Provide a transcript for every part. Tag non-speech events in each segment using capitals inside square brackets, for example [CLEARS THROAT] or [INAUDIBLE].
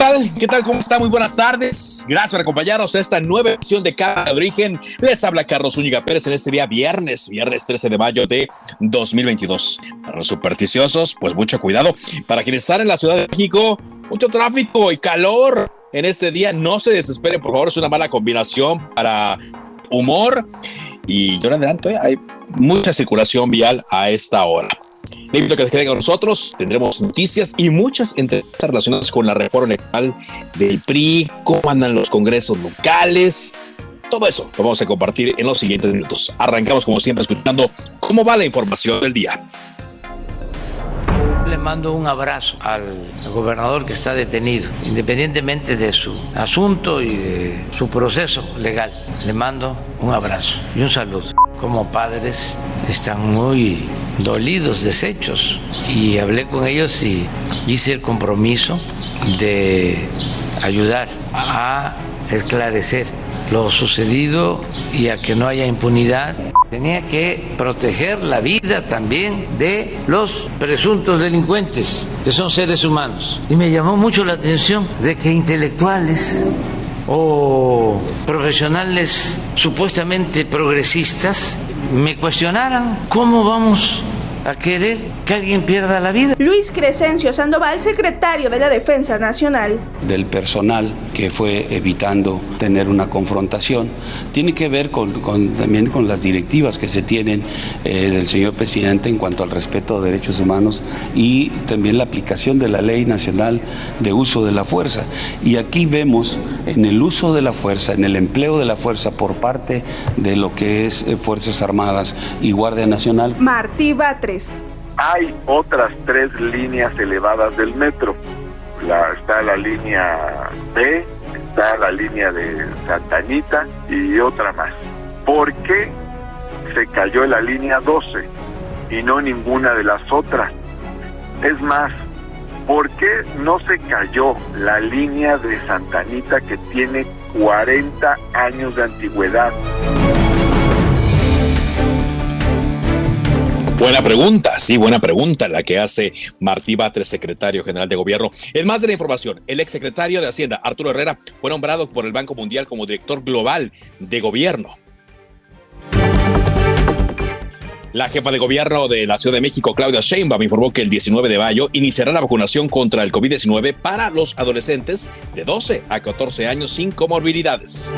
Tal? ¿Qué tal? ¿Cómo está? Muy buenas tardes. Gracias por acompañarnos a esta nueva edición de Cámara de Origen. Les habla Carlos Zúñiga Pérez en este día viernes, viernes 13 de mayo de 2022. Para los supersticiosos, pues mucho cuidado. Para quienes están en la Ciudad de México, mucho tráfico y calor en este día. No se desesperen, por favor, es una mala combinación para humor. Y yo le adelanto, ¿eh? hay mucha circulación vial a esta hora. Le invito a que se queden con nosotros. Tendremos noticias y muchas entrevistas relacionadas con la reforma electoral del PRI, cómo andan los congresos locales. Todo eso lo vamos a compartir en los siguientes minutos. Arrancamos como siempre escuchando cómo va la información del día. Le mando un abrazo al gobernador que está detenido, independientemente de su asunto y de su proceso legal. Le mando un abrazo y un saludo. Como padres están muy dolidos, deshechos, y hablé con ellos y hice el compromiso de ayudar a esclarecer lo sucedido y a que no haya impunidad. Tenía que proteger la vida también de los presuntos delincuentes, que son seres humanos. Y me llamó mucho la atención de que intelectuales o profesionales supuestamente progresistas me cuestionaran cómo vamos a querer que alguien pierda la vida. Luis Crescencio Sandoval, secretario de la Defensa Nacional. Del personal que fue evitando tener una confrontación, tiene que ver con, con, también con las directivas que se tienen eh, del señor presidente en cuanto al respeto de derechos humanos y también la aplicación de la ley nacional de uso de la fuerza. Y aquí vemos en el uso de la fuerza, en el empleo de la fuerza por parte de lo que es eh, Fuerzas Armadas y Guardia Nacional. Martí Batres. Hay otras tres líneas elevadas del metro. Está la línea B, está la línea de Santa Anita y otra más. ¿Por qué se cayó la línea 12 y no ninguna de las otras? Es más, ¿por qué no se cayó la línea de Santa Anita que tiene 40 años de antigüedad? Buena pregunta, sí, buena pregunta la que hace Martí Batres, secretario general de gobierno. En más de la información, el exsecretario de Hacienda, Arturo Herrera, fue nombrado por el Banco Mundial como director global de gobierno. La jefa de gobierno de la Ciudad de México, Claudia Sheinbaum, informó que el 19 de mayo iniciará la vacunación contra el COVID-19 para los adolescentes de 12 a 14 años sin comorbilidades.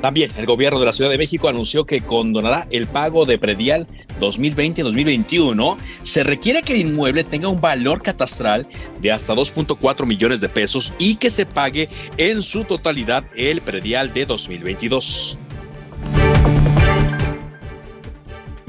También el gobierno de la Ciudad de México anunció que condonará el pago de predial 2020-2021. Se requiere que el inmueble tenga un valor catastral de hasta 2.4 millones de pesos y que se pague en su totalidad el predial de 2022.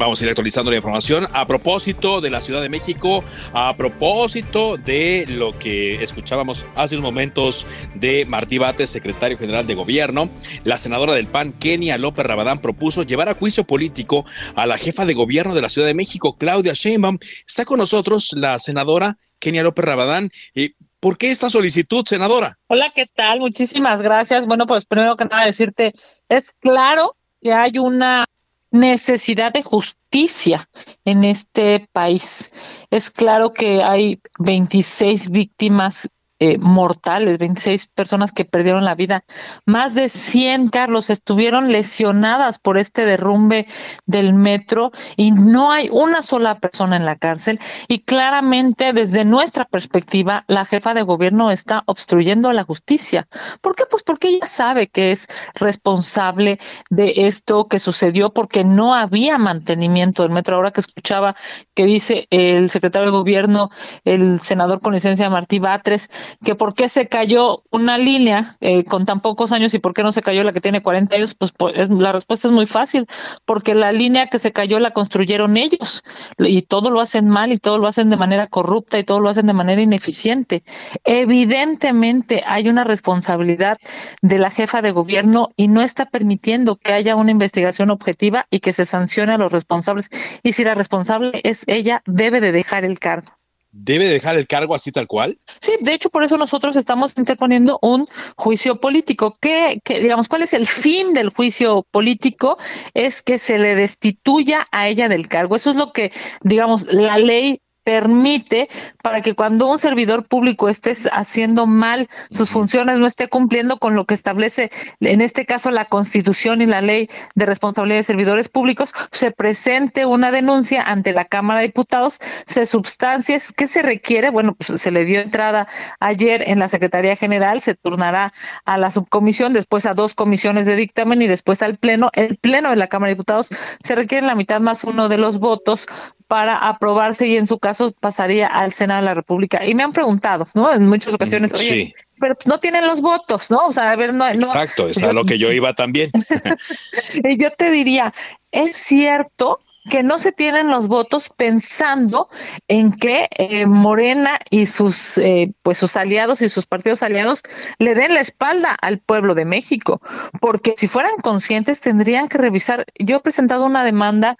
Vamos a ir actualizando la información a propósito de la Ciudad de México, a propósito de lo que escuchábamos hace unos momentos de Martí Bates, secretario general de gobierno. La senadora del PAN, Kenia López Rabadán, propuso llevar a juicio político a la jefa de gobierno de la Ciudad de México, Claudia Sheinbaum. Está con nosotros la senadora Kenia López Rabadán. Eh, ¿Por qué esta solicitud, senadora? Hola, ¿qué tal? Muchísimas gracias. Bueno, pues primero que nada decirte, es claro que hay una necesidad de justicia en este país. Es claro que hay 26 víctimas eh, mortales, 26 personas que perdieron la vida. Más de 100, Carlos, estuvieron lesionadas por este derrumbe del metro y no hay una sola persona en la cárcel. Y claramente, desde nuestra perspectiva, la jefa de gobierno está obstruyendo la justicia. ¿Por qué? Pues porque ella sabe que es responsable de esto que sucedió porque no había mantenimiento del metro. Ahora que escuchaba que dice el secretario de gobierno, el senador con licencia Martí Batres, que por qué se cayó una línea eh, con tan pocos años y por qué no se cayó la que tiene 40 años, pues, pues la respuesta es muy fácil, porque la línea que se cayó la construyeron ellos y todo lo hacen mal y todo lo hacen de manera corrupta y todo lo hacen de manera ineficiente. Evidentemente hay una responsabilidad de la jefa de gobierno y no está permitiendo que haya una investigación objetiva y que se sancione a los responsables. Y si la responsable es ella, debe de dejar el cargo debe dejar el cargo así tal cual? Sí, de hecho por eso nosotros estamos interponiendo un juicio político. ¿Qué, digamos, cuál es el fin del juicio político? Es que se le destituya a ella del cargo. Eso es lo que, digamos, la ley permite para que cuando un servidor público esté haciendo mal sus funciones, no esté cumpliendo con lo que establece, en este caso, la Constitución y la Ley de Responsabilidad de Servidores Públicos, se presente una denuncia ante la Cámara de Diputados, se substancie, ¿qué se requiere? Bueno, pues se le dio entrada ayer en la Secretaría General, se turnará a la subcomisión, después a dos comisiones de dictamen y después al Pleno. El Pleno de la Cámara de Diputados se requiere la mitad más uno de los votos para aprobarse y en su caso pasaría al Senado de la República. Y me han preguntado, ¿no? En muchas ocasiones, oye, pero no tienen los votos, ¿no? O sea, a ver, no. Exacto, es a lo que yo iba también. [LAUGHS] y yo te diría, es cierto que no se tienen los votos pensando en que eh, Morena y sus eh, pues sus aliados y sus partidos aliados le den la espalda al pueblo de México, porque si fueran conscientes tendrían que revisar. Yo he presentado una demanda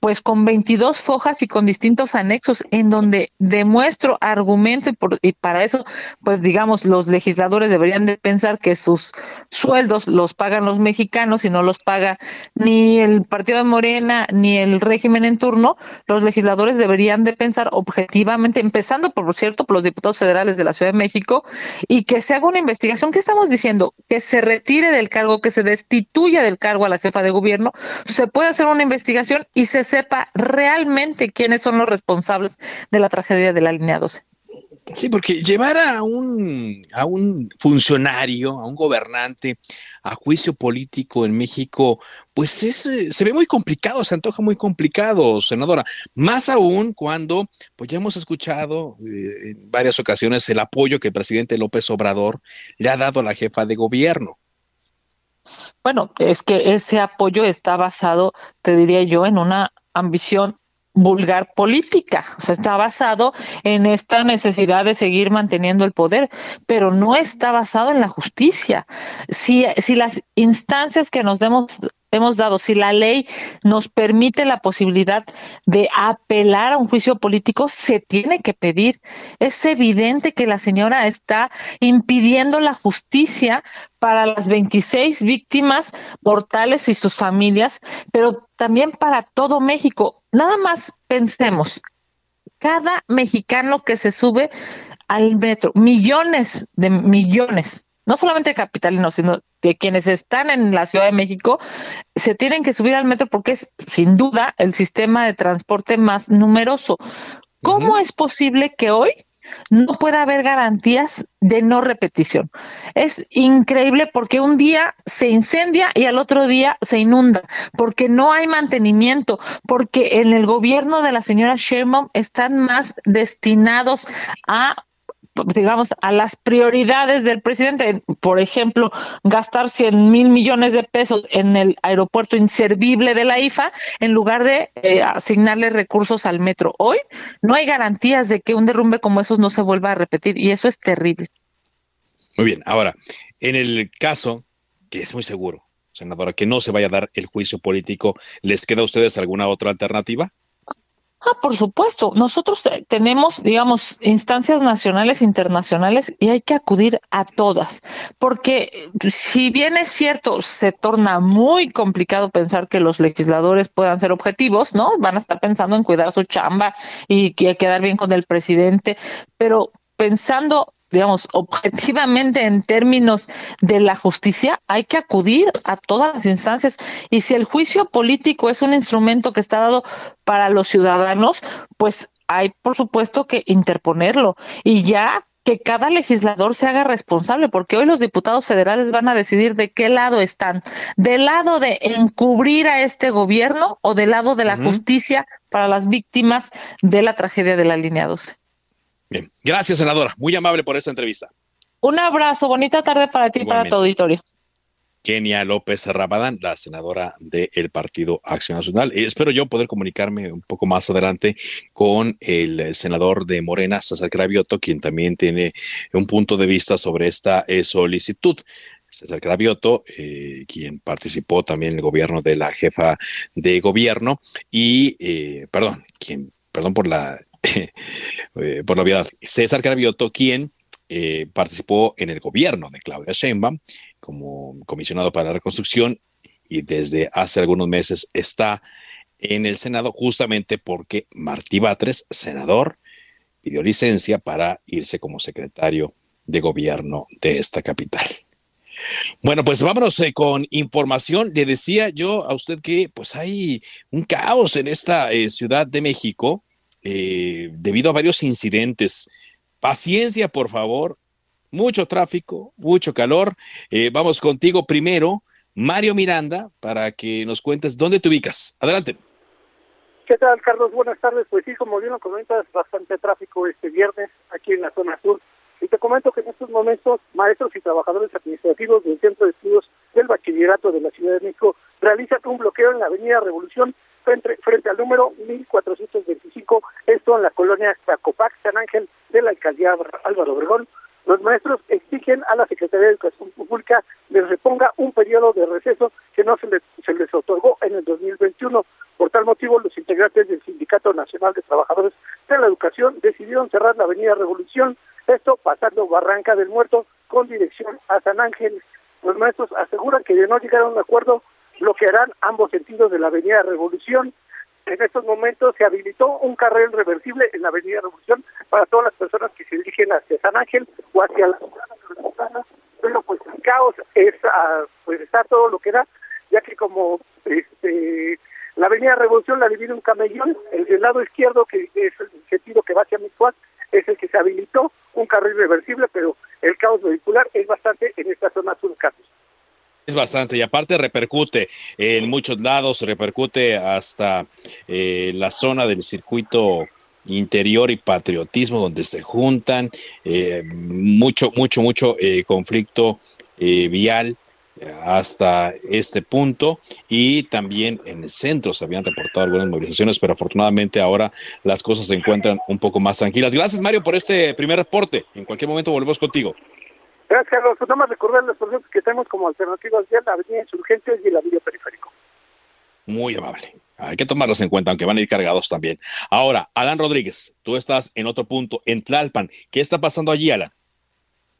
pues con 22 fojas y con distintos anexos en donde demuestro argumento y, por, y para eso pues digamos los legisladores deberían de pensar que sus sueldos los pagan los mexicanos y no los paga ni el partido de Morena ni el régimen en turno, los legisladores deberían de pensar objetivamente, empezando por cierto por los diputados federales de la Ciudad de México, y que se haga una investigación. ¿Qué estamos diciendo? Que se retire del cargo, que se destituya del cargo a la jefa de gobierno, se puede hacer una investigación y se sepa realmente quiénes son los responsables de la tragedia de la línea 12. Sí, porque llevar a un, a un funcionario, a un gobernante a juicio político en México, pues es, eh, se ve muy complicado, se antoja muy complicado, senadora. Más aún cuando, pues ya hemos escuchado eh, en varias ocasiones el apoyo que el presidente López Obrador le ha dado a la jefa de gobierno. Bueno, es que ese apoyo está basado, te diría yo, en una ambición vulgar política, o sea, está basado en esta necesidad de seguir manteniendo el poder, pero no está basado en la justicia. Si, si las instancias que nos demos hemos dado, si la ley nos permite la posibilidad de apelar a un juicio político, se tiene que pedir. Es evidente que la señora está impidiendo la justicia para las 26 víctimas mortales y sus familias, pero también para todo México. Nada más pensemos, cada mexicano que se sube al metro, millones de millones no solamente capitalinos, sino de quienes están en la Ciudad de México, se tienen que subir al metro porque es sin duda el sistema de transporte más numeroso. ¿Cómo es posible que hoy no pueda haber garantías de no repetición. Es increíble porque un día se incendia y al otro día se inunda, porque no hay mantenimiento, porque en el gobierno de la señora Sherman están más destinados a digamos, a las prioridades del presidente. Por ejemplo, gastar 100 mil millones de pesos en el aeropuerto inservible de la IFA en lugar de eh, asignarle recursos al metro. Hoy no hay garantías de que un derrumbe como esos no se vuelva a repetir y eso es terrible. Muy bien, ahora, en el caso, que es muy seguro, senadora, que no se vaya a dar el juicio político, ¿les queda a ustedes alguna otra alternativa? Ah, por supuesto. Nosotros tenemos, digamos, instancias nacionales internacionales y hay que acudir a todas, porque si bien es cierto, se torna muy complicado pensar que los legisladores puedan ser objetivos, ¿no? Van a estar pensando en cuidar su chamba y quedar bien con el presidente, pero pensando, digamos, objetivamente en términos de la justicia, hay que acudir a todas las instancias. Y si el juicio político es un instrumento que está dado para los ciudadanos, pues hay, por supuesto, que interponerlo. Y ya que cada legislador se haga responsable, porque hoy los diputados federales van a decidir de qué lado están, del lado de encubrir a este gobierno o del lado de la justicia para las víctimas de la tragedia de la línea 12. Bien, gracias senadora, muy amable por esta entrevista. Un abrazo, bonita tarde para ti y para tu auditorio. Kenia López Rabadán, la senadora del Partido Acción Nacional. Eh, espero yo poder comunicarme un poco más adelante con el senador de Morena, César Cravioto, quien también tiene un punto de vista sobre esta eh, solicitud. César Cravioto, eh, quien participó también en el gobierno de la jefa de gobierno y, perdón, quien, perdón por la, por la obviedad, César Cravioto, quien eh, participó en el gobierno de Claudia Sheinbaum como comisionado para la reconstrucción y desde hace algunos meses está en el Senado justamente porque Martí Batres, senador, pidió licencia para irse como secretario de gobierno de esta capital. Bueno, pues vámonos eh, con información. Le decía yo a usted que pues hay un caos en esta eh, Ciudad de México debido a varios incidentes Paciencia, por favor. Mucho tráfico, mucho calor. Eh, vamos contigo primero, Mario Miranda, para que nos cuentes dónde te ubicas. Adelante. ¿Qué tal, Carlos? Buenas tardes. Pues sí, como bien lo comentas, bastante tráfico este viernes aquí en la zona sur. Y te comento que en estos momentos maestros y trabajadores administrativos del Centro de Estudios del Bachillerato de la Ciudad de México realizan un bloqueo en la Avenida Revolución frente, frente al número 1425, esto en la colonia Zacopac, San Ángel, de la alcaldía Álvaro Obregón. Los maestros exigen a la Secretaría de Educación Pública les reponga un periodo de receso que no se les, se les otorgó en el 2021. Por tal motivo, los integrantes del Sindicato Nacional de Trabajadores de la Educación decidieron cerrar la Avenida Revolución, esto pasando Barranca del Muerto con dirección a San Ángel. Los maestros aseguran que de no llegar a un acuerdo bloquearán ambos sentidos de la Avenida Revolución. En estos momentos se habilitó un carril reversible en la Avenida Revolución para todas las personas que se dirigen hacia San Ángel o hacia la ciudad pero pues el caos es ah, pues está todo lo que da, ya que como este la Avenida Revolución la divide un camellón, el del lado izquierdo que es el sentido que va hacia Michoacán es el que se habilitó un carril reversible, pero el caos vehicular es bastante en esta zona sur. Es bastante y aparte repercute en muchos lados, repercute hasta eh, la zona del circuito interior y patriotismo donde se juntan eh, mucho, mucho, mucho eh, conflicto vial hasta este punto y también en el centro se habían reportado algunas movilizaciones, pero afortunadamente ahora las cosas se encuentran un poco más tranquilas. Gracias Mario por este primer reporte. En cualquier momento volvemos contigo. Gracias, Carlos. Pues nada más recordar los proyectos que tenemos como alternativas ya la Avenida Insurgentes y la Villa Periférico. Muy amable. Hay que tomarlos en cuenta, aunque van a ir cargados también. Ahora, Alan Rodríguez, tú estás en otro punto, en Tlalpan. ¿Qué está pasando allí, Alan?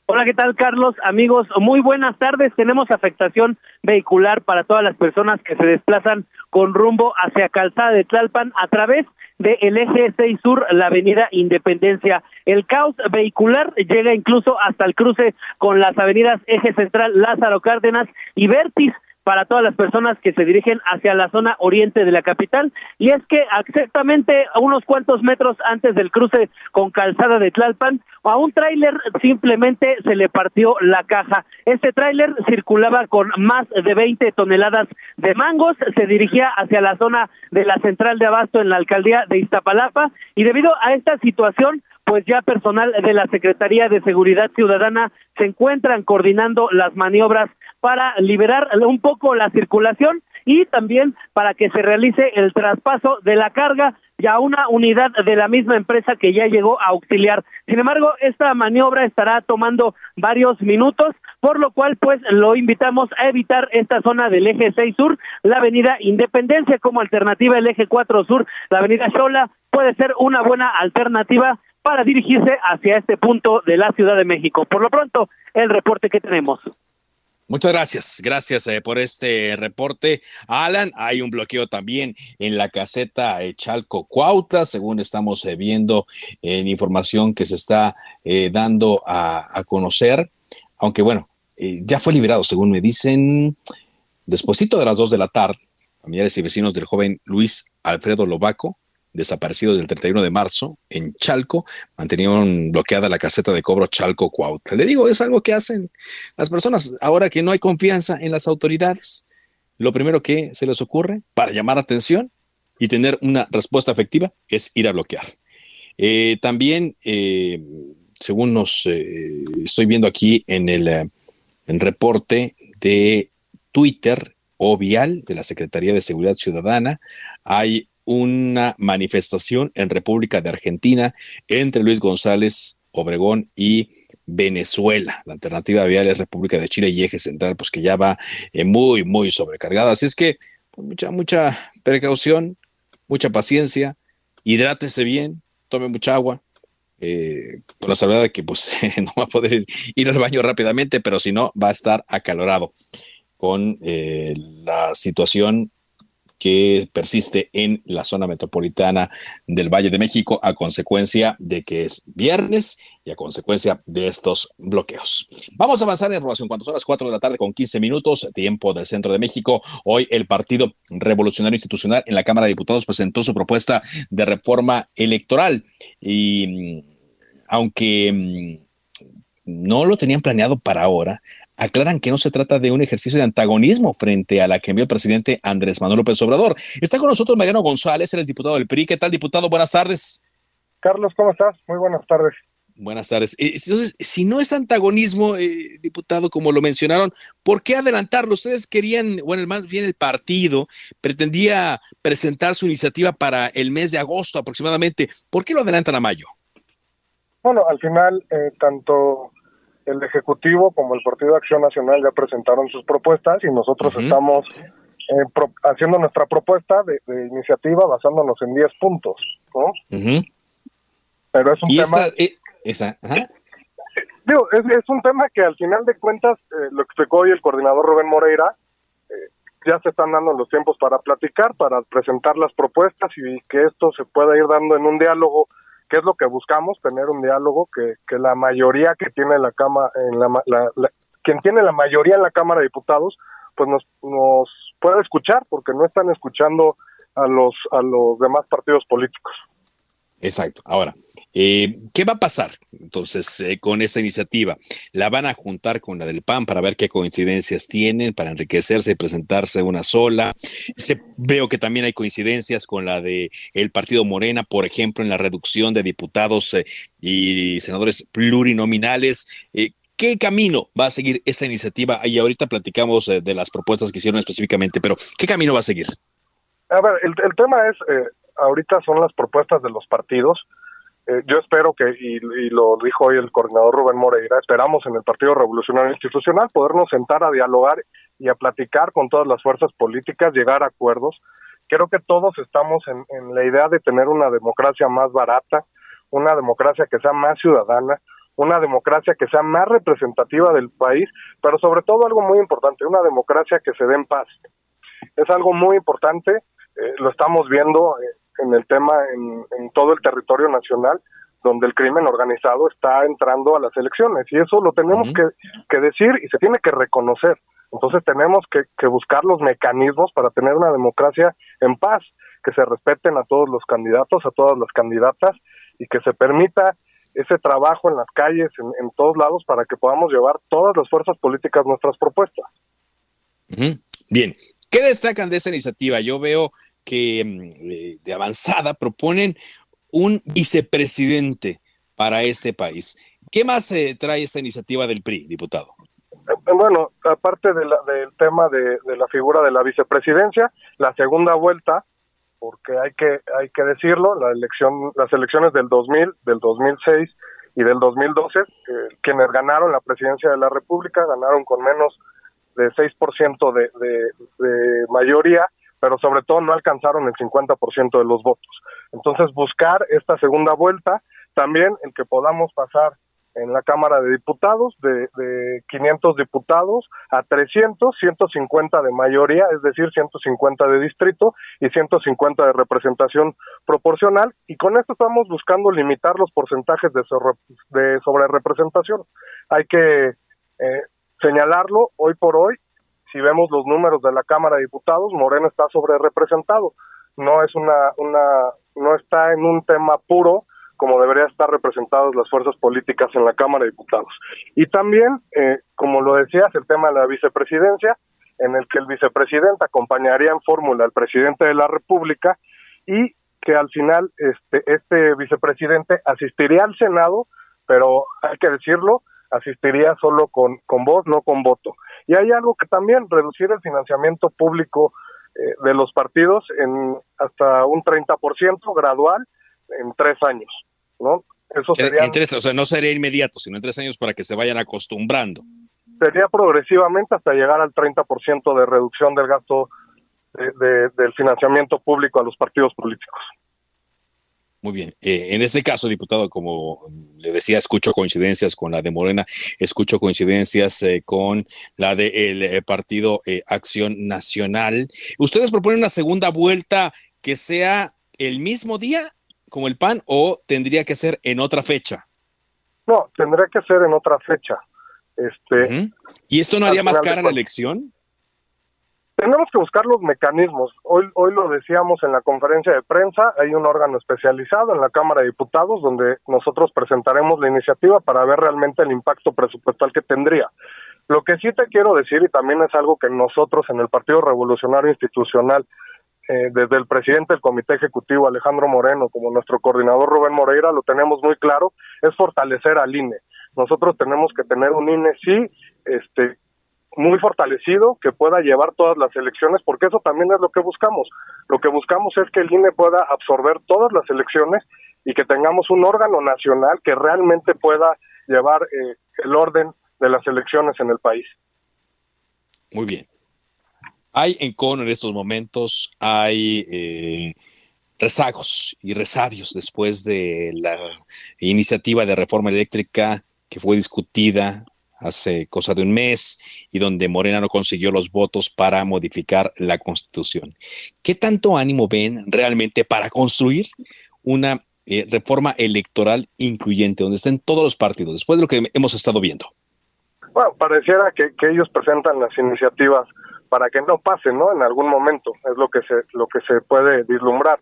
Hola, ¿qué tal, Carlos? Amigos, muy buenas tardes. Tenemos afectación vehicular para todas las personas que se desplazan con rumbo hacia Calzada de Tlalpan a través del eje 6 sur, la avenida Independencia. El caos vehicular llega incluso hasta el cruce con las avenidas eje central Lázaro Cárdenas y Vértiz para todas las personas que se dirigen hacia la zona oriente de la capital y es que exactamente a unos cuantos metros antes del cruce con calzada de Tlalpan a un tráiler simplemente se le partió la caja. Este tráiler circulaba con más de 20 toneladas de mangos, se dirigía hacia la zona de la central de abasto en la alcaldía de Iztapalapa y debido a esta situación pues ya personal de la Secretaría de Seguridad Ciudadana se encuentran coordinando las maniobras para liberar un poco la circulación y también para que se realice el traspaso de la carga ya una unidad de la misma empresa que ya llegó a auxiliar. Sin embargo, esta maniobra estará tomando varios minutos, por lo cual pues lo invitamos a evitar esta zona del eje 6 sur, la avenida Independencia como alternativa el eje 4 sur, la avenida Xola puede ser una buena alternativa para dirigirse hacia este punto de la Ciudad de México. Por lo pronto, el reporte que tenemos. Muchas gracias, gracias eh, por este reporte. Alan, hay un bloqueo también en la caseta eh, Chalco Cuauta, según estamos eh, viendo en información que se está dando a, conocer, aunque bueno, ya fue liberado, según me dicen, despuesito de las dos de la tarde, familiares y vecinos del joven Luis Alfredo Lobaco, desaparecido desde el 31 de marzo en Chalco, mantenían bloqueada la caseta de cobro Chalco Cuautla. Le digo, es algo que hacen las personas ahora que no hay confianza en las autoridades. Lo primero que se les ocurre para llamar atención y tener una respuesta efectiva es ir a bloquear. Eh, también, eh, según nos eh, estoy viendo aquí en el reporte de Twitter o Vial de la Secretaría de Seguridad Ciudadana, hay una manifestación en República de Argentina entre Luis González Obregón y Venezuela. La alternativa vial es República de Chile y Eje Central, pues que ya va eh, muy, muy sobrecargado. Así es que pues, mucha, mucha precaución, mucha paciencia, hidrátese bien, tome mucha agua. Eh, con la salvedad de que pues [LAUGHS] no va a poder ir, al baño rápidamente, pero si no, va a estar acalorado con eh, la situación que persiste en la zona metropolitana del Valle de México a consecuencia de que es viernes y a consecuencia de estos bloqueos. Vamos a avanzar en relación cuando son las 4 de la tarde con 15 minutos, tiempo del centro de México. Hoy el Partido Revolucionario Institucional en la Cámara de Diputados presentó su propuesta de reforma electoral y mm, aunque mm, no lo tenían planeado para ahora, aclaran que no se trata de un ejercicio de antagonismo frente a la que envió el presidente Andrés Manuel López Obrador. Está con nosotros Mariano González, él es diputado del PRI. ¿Qué tal, diputado? Buenas tardes. Carlos, ¿cómo estás? Muy buenas tardes. Buenas tardes. Eh, entonces, si no es antagonismo, eh, diputado, como lo mencionaron, ¿por qué adelantarlo? Ustedes querían, bueno, más bien el partido pretendía presentar su iniciativa para el mes de agosto aproximadamente. ¿Por qué lo adelantan a mayo? Bueno, al final, eh, tanto el Ejecutivo como el Partido de Acción Nacional ya presentaron sus propuestas y nosotros estamos eh, haciendo nuestra propuesta de, iniciativa basándonos en 10 puntos, ¿no? Pero es un tema... Eh, esa, Digo, es, un tema que al final de cuentas, eh, lo explicó hoy el coordinador Rubén Moreira, ya se están dando los tiempos para platicar, para presentar las propuestas y que esto se pueda ir dando en un diálogo ¿Qué es lo que buscamos? Tener un diálogo que, que la mayoría que tiene la Cámara, quien tiene la mayoría en la Cámara de Diputados, pues nos, nos pueda escuchar, porque no están escuchando a los, a los demás partidos políticos. Exacto. Ahora, eh, ¿qué va a pasar entonces eh, con esta iniciativa? ¿La van a juntar con la del PAN para ver qué coincidencias tienen, para enriquecerse y presentarse una sola? Se, veo que también hay coincidencias con la de el partido Morena, por ejemplo, en la reducción de diputados eh, y senadores plurinominales. ¿Qué camino va a seguir esta iniciativa? Y ahorita platicamos de las propuestas que hicieron específicamente, pero ¿qué camino va a seguir? A ver, el tema es ahorita son las propuestas de los partidos. Eh, yo espero que, y, lo dijo hoy el coordinador Rubén Moreira, esperamos en el Partido Revolucionario Institucional podernos sentar a dialogar y a platicar con todas las fuerzas políticas, llegar a acuerdos. Creo que todos estamos en, en la idea de tener una democracia más barata, una democracia que sea más ciudadana, una democracia que sea más representativa del país, pero sobre todo algo muy importante, una democracia que se dé en paz. Es algo muy importante, eh, lo estamos viendo, eh, en el tema en, todo el territorio nacional donde el crimen organizado está entrando a las elecciones y eso lo tenemos que, decir y se tiene que reconocer. Entonces tenemos que, que, buscar los mecanismos para tener una democracia en paz, que se respeten a todos los candidatos, a todas las candidatas y que se permita ese trabajo en las calles, en, todos lados, para que podamos llevar todas las fuerzas políticas nuestras propuestas. Bien, ¿qué destacan de esa iniciativa? Yo veo que mm, de avanzada proponen un vicepresidente para este país. ¿Qué más eh, trae esta iniciativa del PRI, diputado? Eh, bueno, aparte de del tema de, la figura de la vicepresidencia, la segunda vuelta, porque hay que hay que decirlo, la elección, las elecciones del 2000, del 2006 y del 2012, eh, quienes ganaron la presidencia de la República ganaron con menos de 6% de, de, de mayoría pero sobre todo no alcanzaron el 50% de los votos. Entonces, buscar esta segunda vuelta, también el que podamos pasar en la Cámara de Diputados de, de 500 diputados a 300, 150 de mayoría, es decir, 150 de distrito y 150 de representación proporcional. Y con esto estamos buscando limitar los porcentajes de, de sobre representación. Hay que eh, señalarlo hoy por hoy. Si vemos los números de la Cámara de Diputados, Morena está sobre representado. No es una, una, no está en un tema puro como deberían estar representadas las fuerzas políticas en la Cámara de Diputados. Y también, eh, como lo decías, el tema de la vicepresidencia, en el que el vicepresidente acompañaría en fórmula al presidente de la República y que al final este, este vicepresidente asistiría al Senado, pero hay que decirlo, asistiría solo con, con voz, no con voto. Y hay algo que también, reducir el financiamiento público eh, de los partidos en hasta un 30% gradual en tres años. ¿no? Eso sería, en tres, o sea, no sería inmediato, sino en tres años para que se vayan acostumbrando. Sería progresivamente hasta llegar al 30% de reducción del gasto de, del financiamiento público a los partidos políticos. Muy bien. Eh, en este caso, diputado, como le decía, escucho coincidencias con la de Morena, escucho coincidencias eh, con la del de eh, Partido Acción Nacional. ¿Ustedes proponen una segunda vuelta que sea el mismo día como el PAN o tendría que ser en otra fecha? No, tendría que ser en otra fecha. Este, ¿Y esto no haría más cara la elección? Tenemos que buscar los mecanismos. Hoy, hoy lo decíamos en la conferencia de prensa, hay un órgano especializado en la Cámara de Diputados donde nosotros presentaremos la iniciativa para ver realmente el impacto presupuestal que tendría. Lo que sí te quiero decir, y también es algo que nosotros en el Partido Revolucionario Institucional eh, desde el presidente del Comité Ejecutivo, Alejandro Moreno, como nuestro coordinador Rubén Moreira, lo tenemos muy claro, es fortalecer al INE. Nosotros tenemos que tener un INE, sí, este, muy fortalecido, que pueda llevar todas las elecciones, porque eso también es lo que buscamos. Lo que buscamos es que el INE pueda absorber todas las elecciones y que tengamos un órgano nacional que realmente pueda llevar eh, el orden de las elecciones en el país. Muy bien. Hay en Cono en estos momentos, hay eh, rezagos y resabios después de la iniciativa de reforma eléctrica que fue discutida hace cosa de un mes y donde Morena no consiguió los votos para modificar la constitución. ¿Qué tanto ánimo ven realmente para construir una eh, reforma electoral incluyente donde estén todos los partidos, después de lo que hemos estado viendo? Bueno, pareciera que ellos presentan las iniciativas para que no pase, ¿no? En algún momento es lo que se lo que se puede vislumbrar.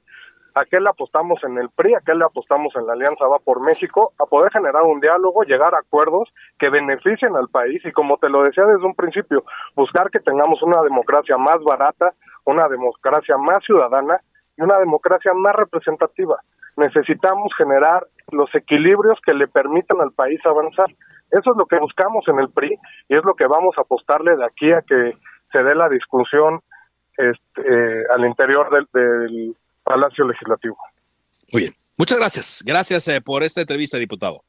¿A qué le apostamos en el PRI? ¿A qué le apostamos en la Alianza Va por México? A poder generar un diálogo, llegar a acuerdos que beneficien al país y como te lo decía desde un principio, buscar que tengamos una democracia más barata, una democracia más ciudadana y una democracia más representativa. Necesitamos generar los equilibrios que le permitan al país avanzar. Eso es lo que buscamos en el PRI y es lo que vamos a apostarle de aquí a que se dé la discusión este, eh, al interior del, Palacio Legislativo. Muy bien. Muchas gracias. Gracias eh, por esta entrevista, diputado.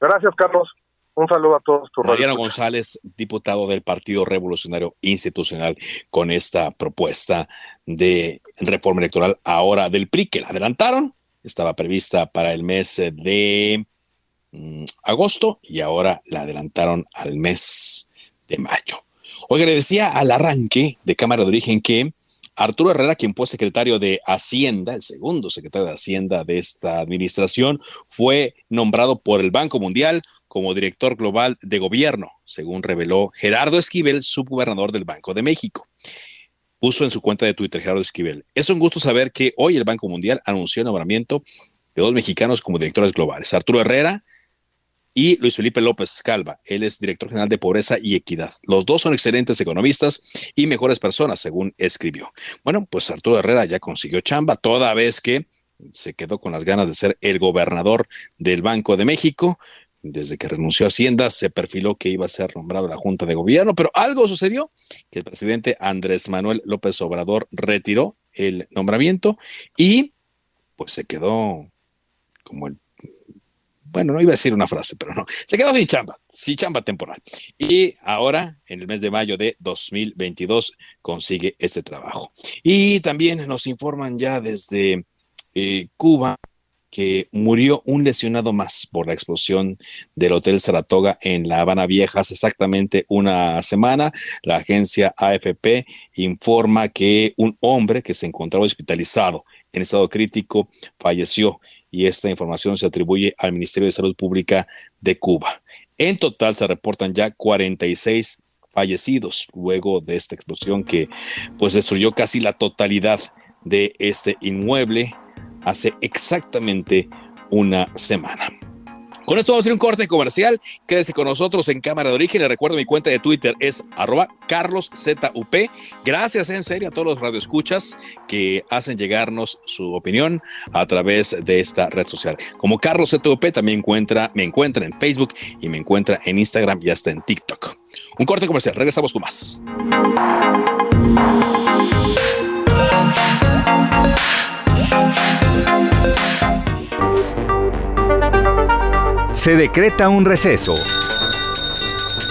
Gracias, Carlos. Un saludo a todos. Mariano González, diputado del Partido Revolucionario Institucional, con esta propuesta de reforma electoral ahora del PRI, que la adelantaron. Estaba prevista para el mes de mm, agosto y ahora la adelantaron al mes de mayo. Oiga, le decía al arranque de Cámara de Origen que Arturo Herrera, quien fue secretario de Hacienda, el segundo secretario de Hacienda de esta administración, fue nombrado por el Banco Mundial como director global de gobierno, según reveló Gerardo Esquivel, subgobernador del Banco de México. Puso en su cuenta de Twitter Gerardo Esquivel. Es un gusto saber que hoy el Banco Mundial anunció el nombramiento de dos mexicanos como directores globales. Arturo Herrera, y Luis Felipe López Calva. Él es director general de Pobreza y Equidad. Los dos son excelentes economistas y mejores personas, según escribió. Bueno, pues Arturo Herrera ya consiguió chamba, toda vez que se quedó con las ganas de ser el gobernador del Banco de México. Desde que renunció a Hacienda, se perfiló que iba a ser nombrado la Junta de Gobierno, pero algo sucedió, que el presidente Andrés Manuel López Obrador retiró el nombramiento y pues se quedó como el bueno, no iba a decir una frase, pero no, se quedó sin chamba, sin chamba temporal. Y ahora, en el mes de mayo de 2022, consigue este trabajo. Y también nos informan ya desde eh, Cuba que murió un lesionado más por la explosión del Hotel Saratoga en La Habana Vieja hace exactamente una semana. La agencia AFP informa que un hombre que se encontraba hospitalizado en estado crítico falleció y esta información se atribuye al Ministerio de Salud Pública de Cuba. En total se reportan ya 46 fallecidos luego de esta explosión que pues destruyó casi la totalidad de este inmueble hace exactamente una semana. Con esto vamos a hacer un corte comercial. Quédese con nosotros en Cámara de Origen. Le recuerdo mi cuenta de Twitter es arroba carloszup. Gracias en serio a todos los radioescuchas que hacen llegarnos su opinión a través de esta red social. Como Carlos ZUP también me encuentra en Facebook y me encuentra en Instagram y hasta en TikTok. Un corte comercial. Regresamos con más. Se decreta un receso.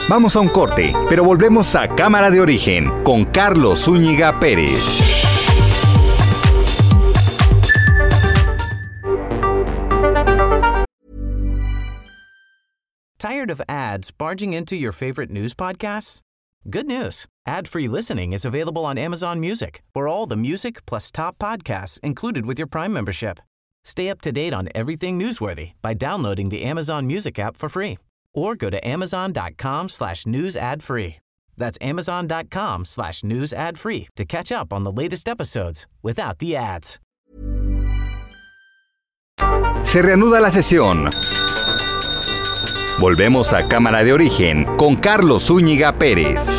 Vamos a un corte, pero volvemos a Cámara de Origen con Carlos Zúñiga Pérez. Tired of ads barging into your favorite news podcasts? Good news. Ad-free listening is available on Amazon Music. For all the music plus top podcasts included with your Prime membership. Stay up to date on everything newsworthy by downloading the Amazon Music app for free or go to amazon.com slash news ad free. That's amazon.com slash news ad free to catch up on the latest episodes without the ads. Se reanuda la sesión. Volvemos a Cámara de Origen con Carlos Zúñiga Pérez.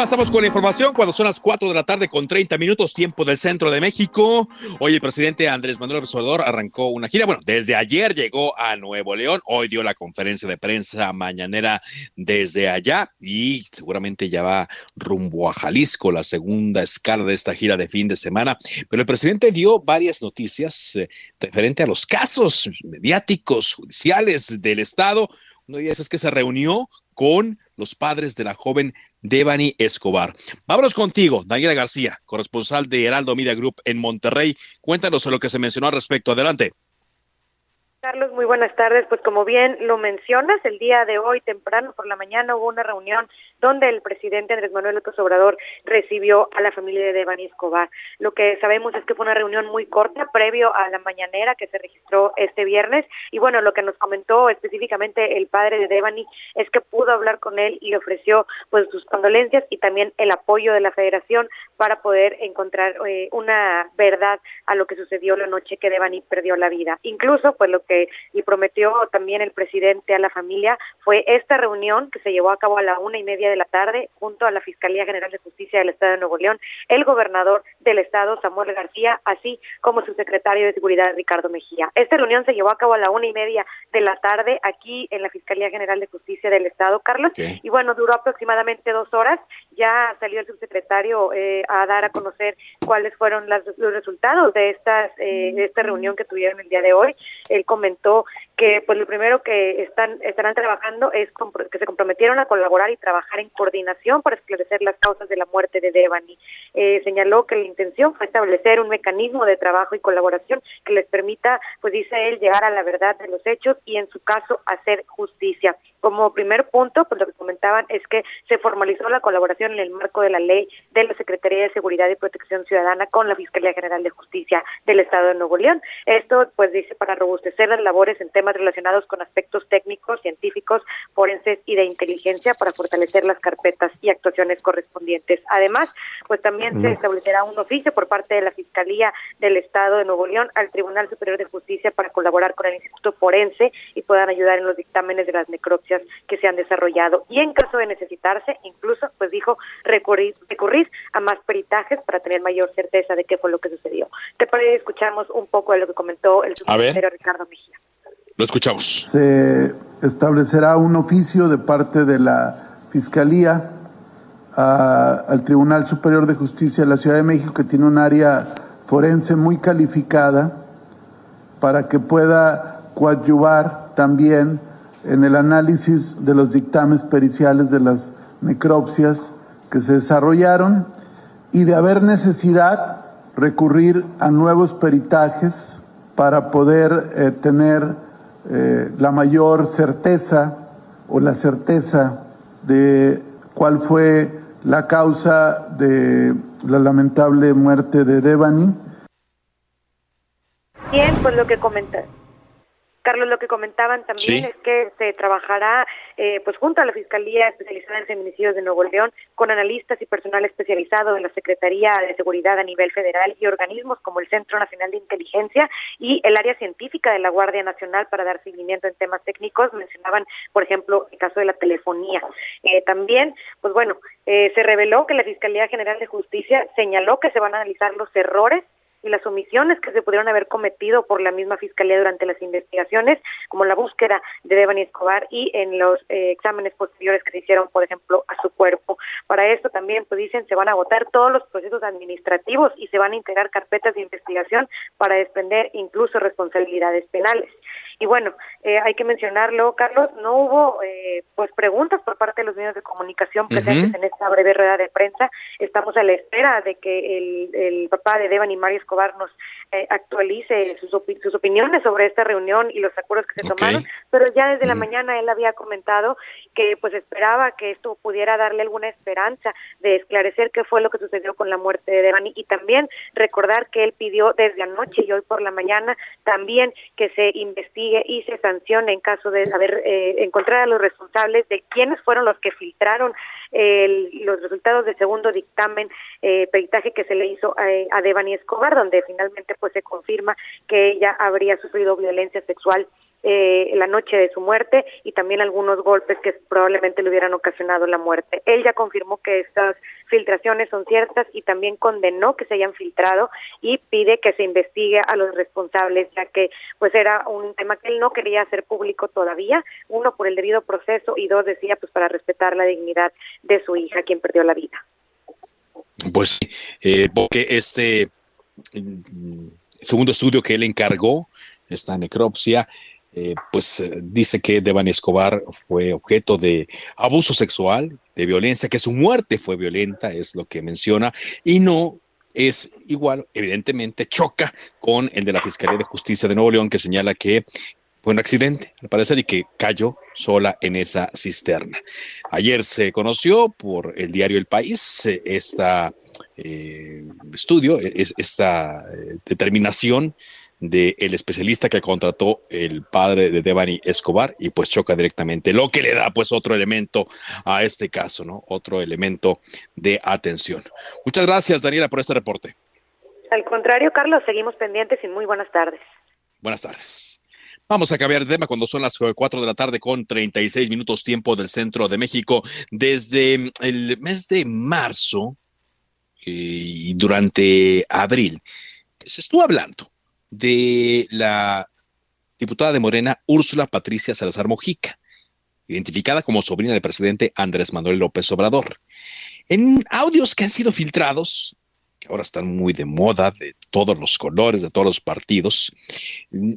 Avanzamos con la información cuando son las 4 de la tarde con 30 minutos tiempo del centro de México. Hoy el presidente Andrés Manuel López Obrador arrancó una gira. Bueno, desde ayer llegó a Nuevo León. Hoy dio la conferencia de prensa mañanera desde allá y seguramente ya va rumbo a Jalisco, la segunda escala de esta gira de fin de semana. Pero el presidente dio varias noticias eh, referente a los casos mediáticos, judiciales del Estado. Uno de ellos es que se reunió con los padres de la joven Devani Escobar. Vámonos contigo, Daniela García, corresponsal de Heraldo Media Group en Monterrey. Cuéntanos lo que se mencionó al respecto. Adelante. Carlos, muy buenas tardes. Pues como bien lo mencionas, el día de hoy temprano por la mañana hubo una reunión donde el presidente Andrés Manuel López Obrador recibió a la familia de Devani Escobar. Lo que sabemos es que fue una reunión muy corta previo a la mañanera que se registró este viernes y bueno, lo que nos comentó específicamente el padre de Devani es que pudo hablar con él y le ofreció pues sus condolencias y también el apoyo de la Federación para poder encontrar eh, una verdad a lo que sucedió la noche que Devani perdió la vida. Incluso pues lo que le prometió también el presidente a la familia fue esta reunión que se llevó a cabo a la una y media de la tarde junto a la Fiscalía General de Justicia del Estado de Nuevo León, el gobernador del Estado, Samuel García, así como su secretario de Seguridad, Ricardo Mejía. Esta reunión se llevó a cabo a la una y media de la tarde aquí en la Fiscalía General de Justicia del Estado, Carlos, y bueno, duró aproximadamente dos horas. Ya salió el subsecretario eh, a dar a conocer cuáles fueron los resultados de, estas, eh, de esta reunión que tuvieron el día de hoy. Él comentó que pues lo primero que están estarán trabajando es que se comprometieron a colaborar y trabajar en coordinación para esclarecer las causas de la muerte de Devani. Eh, señaló que la intención fue establecer un mecanismo de trabajo y colaboración que les permita, pues dice él, llegar a la verdad de los hechos y en su caso hacer justicia. Como primer punto, pues lo que comentaban es que se formalizó la colaboración en el marco de la ley de la Secretaría de Seguridad y Protección Ciudadana con la Fiscalía General de Justicia del Estado de Nuevo León. Esto, pues dice, para robustecer las labores en temas relacionados con aspectos técnicos, científicos, forenses y de inteligencia para fortalecer las carpetas y actuaciones correspondientes. Además, pues también se establecerá un oficio por parte de la Fiscalía del Estado de Nuevo León al Tribunal Superior de Justicia para colaborar con el Instituto Forense y puedan ayudar en los dictámenes de las necropsias que se han desarrollado y en caso de necesitarse, incluso, pues dijo, recurrir, recurrir a más peritajes para tener mayor certeza de qué fue lo que sucedió. Te parece escuchamos un poco de lo que comentó el subsecretario Ricardo Mejía. Lo escuchamos. Se establecerá un oficio de parte de la Fiscalía al Tribunal Superior de Justicia de la Ciudad de México, que tiene un área forense muy calificada, para que pueda coadyuvar también en el análisis de los dictámenes periciales de las necropsias que se desarrollaron y de haber necesidad recurrir a nuevos peritajes para poder eh, tener eh, la mayor certeza o la certeza de cuál fue la causa de la lamentable muerte de Devani. Bien, pues lo que comentas Carlos, lo que comentaban también es que se trabajará eh, pues junto a la Fiscalía Especializada en Feminicidios de Nuevo León con analistas y personal especializado de la Secretaría de Seguridad a nivel federal y organismos como el Centro Nacional de Inteligencia y el área científica de la Guardia Nacional para dar seguimiento en temas técnicos. Mencionaban, por ejemplo, el caso de la telefonía. Eh, también, pues bueno, eh, se reveló que la Fiscalía General de Justicia señaló que se van a analizar los errores y las omisiones que se pudieron haber cometido por la misma Fiscalía durante las investigaciones, como la búsqueda de Devani Escobar y en los eh, exámenes posteriores que se hicieron, por ejemplo, a su cuerpo. Para esto también, pues dicen, se van a agotar todos los procesos administrativos y se van a integrar carpetas de investigación para desprender incluso responsabilidades penales. Y bueno, eh, hay que mencionarlo, Carlos, no hubo eh, pues preguntas por parte de los medios de comunicación presentes en esta breve rueda de prensa. Estamos a la espera de que el, el papá de Devan y Mario Escobar nos eh, actualice sus, sus opiniones sobre esta reunión y los acuerdos que se tomaron, pero ya desde la mañana él había comentado que pues esperaba que esto pudiera darle alguna esperanza de esclarecer qué fue lo que sucedió con la muerte de Devani y también recordar que él pidió desde anoche y hoy por la mañana también que se investigue y se sancione en caso de haber eh, encontrar a los responsables de quiénes fueron los que filtraron los resultados del segundo dictamen eh, peritaje que se le hizo a, a Devani Escobar, donde finalmente pues se confirma que ella habría sufrido violencia sexual eh, la noche de su muerte y también algunos golpes que probablemente le hubieran ocasionado la muerte. Él ya confirmó que estas filtraciones son ciertas y también condenó que se hayan filtrado y pide que se investigue a los responsables, ya que pues era un tema que él no quería hacer público todavía, uno por el debido proceso y dos decía pues para respetar la dignidad de su hija quien perdió la vida. Pues eh, porque este segundo estudio que él encargó, esta necropsia, eh, pues eh, dice que Devani Escobar fue objeto de abuso sexual, de violencia, que su muerte fue violenta, es lo que menciona, y no es igual, evidentemente choca con el de la Fiscalía de Justicia de Nuevo León, que señala que fue un accidente, al parecer, y que cayó sola en esa cisterna. Ayer se conoció por el diario El País esta eh, estudio, esta determinación del especialista que contrató el padre de Devani Escobar y pues choca directamente, lo que le da pues otro elemento a este caso, ¿no? Otro elemento de atención. Muchas gracias, Daniela, por este reporte. Al contrario, Carlos, seguimos pendientes y muy buenas tardes. Buenas tardes. Vamos a cambiar de tema cuando son las 4 de la tarde con 36 minutos tiempo del centro de México. Desde el mes de marzo eh, y durante abril se estuvo hablando de la diputada de Morena, Úrsula Patricia Salazar Mojica, identificada como sobrina del presidente Andrés Manuel López Obrador. En audios que han sido filtrados, que ahora están muy de moda, de todos los colores, de todos los partidos,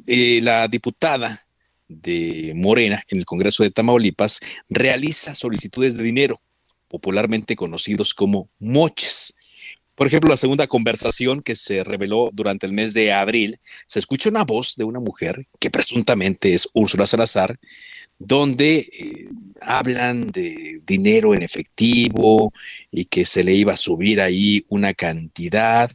eh, la diputada de Morena en el Congreso de Tamaulipas realiza solicitudes de dinero, popularmente conocidos como moches por ejemplo, la segunda conversación que se reveló durante el mes de abril, se escucha una voz de una mujer que presuntamente es Úrsula Salazar, donde eh, hablan de dinero en efectivo y que se le iba a subir ahí una cantidad,